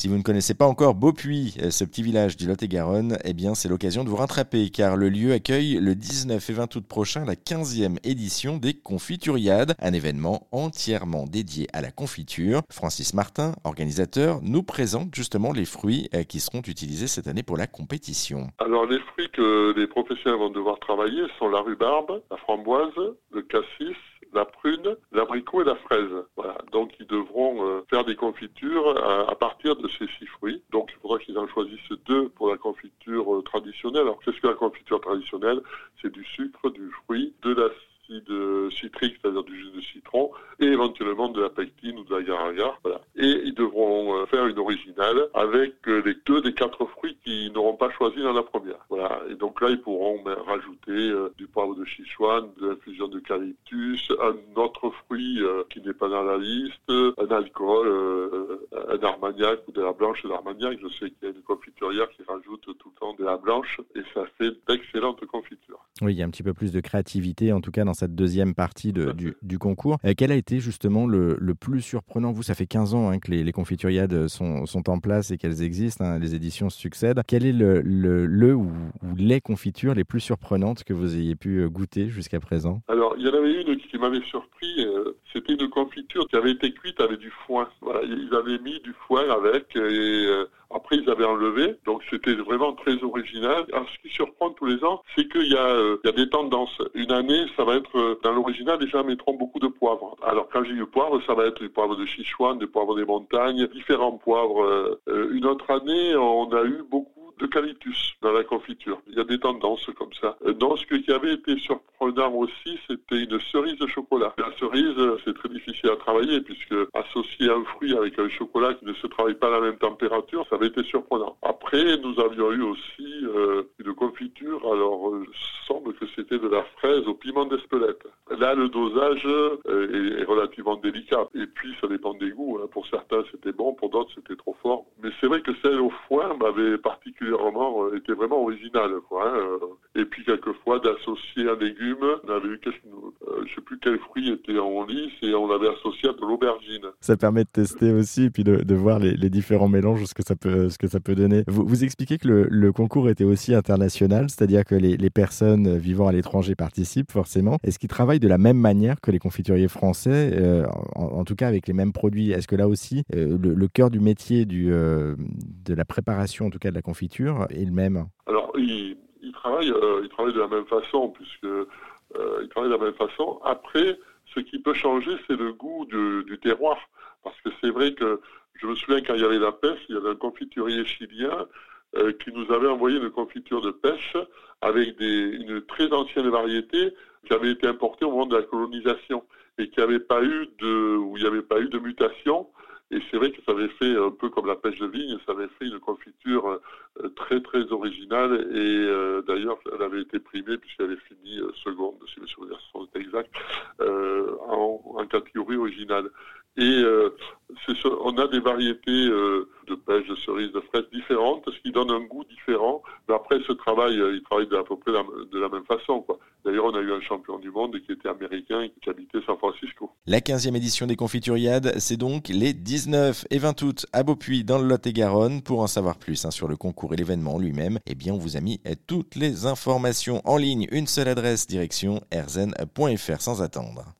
Si vous ne connaissez pas encore Beaupuy, euh, ce petit village du Lot-et-Garonne, eh bien c'est l'occasion de vous rattraper car le lieu accueille le 19 et 20 août prochain la 15e édition des Confituriades, un événement entièrement dédié à la confiture. Francis Martin, organisateur, nous présente justement les fruits euh, qui seront utilisés cette année pour la compétition. Alors les fruits que les professionnels vont devoir travailler sont la rhubarbe, la framboise, le cassis, la prune, l'abricot et la fraise. Voilà. Donc ils devront euh, faire des confitures à, partir de ces six fruits. Donc il faudra qu'ils en choisissent deux pour la confiture euh, traditionnelle. Alors qu'est-ce que la confiture traditionnelle? C'est du sucre, du fruit, de l'acide citrique, c'est-à-dire du jus de citron, et éventuellement de la pectine ou de la agar Voilà. Et ils devront euh, faire une originale avec les deux des quatre fruits qu'ils n'auront pas choisis dans la première. Voilà. Et donc là, ils pourront ben, rajouter du poivre de Sichuan, de l'infusion d'eucalyptus, un autre fruit euh, qui n'est pas dans la liste, un alcool, euh, un armagnac ou de la blanche d'armagnac. Je sais qu'il y a une confiturière qui rajoute tout le temps de la blanche et ça fait d'excellentes confitures. Oui, il y a un petit peu plus de créativité, en tout cas dans cette deuxième partie du, concours. Euh, quel a été justement le, plus surprenant? Vous, ça fait 15 ans hein, que les, confituriades sont, en place et qu'elles existent, hein, les éditions succèdent. Quel est le, le, ou, les confitures les plus surprenantes que vous ayez pu goûter jusqu'à présent Alors, il y en avait une qui m'avait surpris. Euh, c'était une confiture qui avait été cuite avec du foin. Voilà, ils avaient mis du foin avec et euh, après ils avaient enlevé. Donc c'était vraiment très original. Alors, ce qui surprend tous les ans, c'est qu'il y, euh, y a des tendances. Une année, ça va être dans l'original, les gens mettront beaucoup de poivre. Alors quand j'ai du poivre, ça va être du poivre de Sichuan, du poivre des montagnes, différents poivres. une autre année, on a eu beaucoup d'eucalyptus dans la confiture. Il y a des tendances comme ça. Donc ce qui avait été surprenant aussi, c'était une cerise de chocolat. La cerise, c'est très difficile à travailler puisque associer un fruit avec un chocolat qui ne se travaille pas à la même température, ça avait été surprenant. Après, nous avions eu aussi euh, une confiture. Alors, euh, il semble que c'était de la fraise au piment d'Espelette. Là, le dosage euh, est, relativement délicat. Et puis, ça dépend des goûts. Hein. Pour certains, c'était bon, pour d'autres, c'était trop fort. Mais c'est vrai que celle au foin m'avait particulièrement euh, été vraiment originale. Quoi, hein. Et puis, quelquefois, d'associer un légume. On avait eu, euh, je sais plus quel fruit était en lice, et on l'avait associé à de l'aubergine. Ça permet de tester aussi, et puis de, voir les, différents mélanges, ce que ça peut, ce que ça peut donner. Vous, vous expliquez que le, concours était aussi international, c'est-à-dire que les, les personnes vivant à l'étranger participent forcément. Est-ce qu'ils travaillent de la même manière que les confituriers français, euh, en, tout cas avec les mêmes produits? Est-ce que là aussi, euh, le, cœur du métier du, euh, de la préparation, en tout cas de la confiture, est le même? Alors, ils, travaillent, ils travaillent de la même façon, puisque ils travaillent de la même façon. Après, ce qui peut changer, c'est le goût du terroir. Parce que c'est vrai que je me souviens quand il y avait la pêche, il y avait un confiturier chilien qui nous avait envoyé une confiture de pêche avec une très ancienne variété qui avait été importée au moment de la colonisation et qui n'avait pas eu de, où il n'y avait pas eu de mutation. Et c'est vrai que ça avait fait un peu comme la pêche de vigne, ça avait fait une confiture euh, très très originale et euh, d'ailleurs elle avait été primée puisqu'elle avait fini euh, seconde, si je me souviens exact, en, en, catégorie originale. Et on a des variétés de pêche, de cerises, de fraises différentes, ce qui donne un goût différent. Mais après, ce travail, il travaille à peu près de la même façon. Quoi. D'ailleurs, on a eu un champion du monde qui était américain et qui habitait San Francisco. La 15e édition des Confituriades, c'est donc les 19 et 20 août à Beaupuy dans le Lot-et-Garonne. Pour en savoir plus hein, sur le concours et l'événement lui-même, eh bien, on vous a mis toutes les informations en ligne. Une seule adresse, direction erzen.fr sans attendre.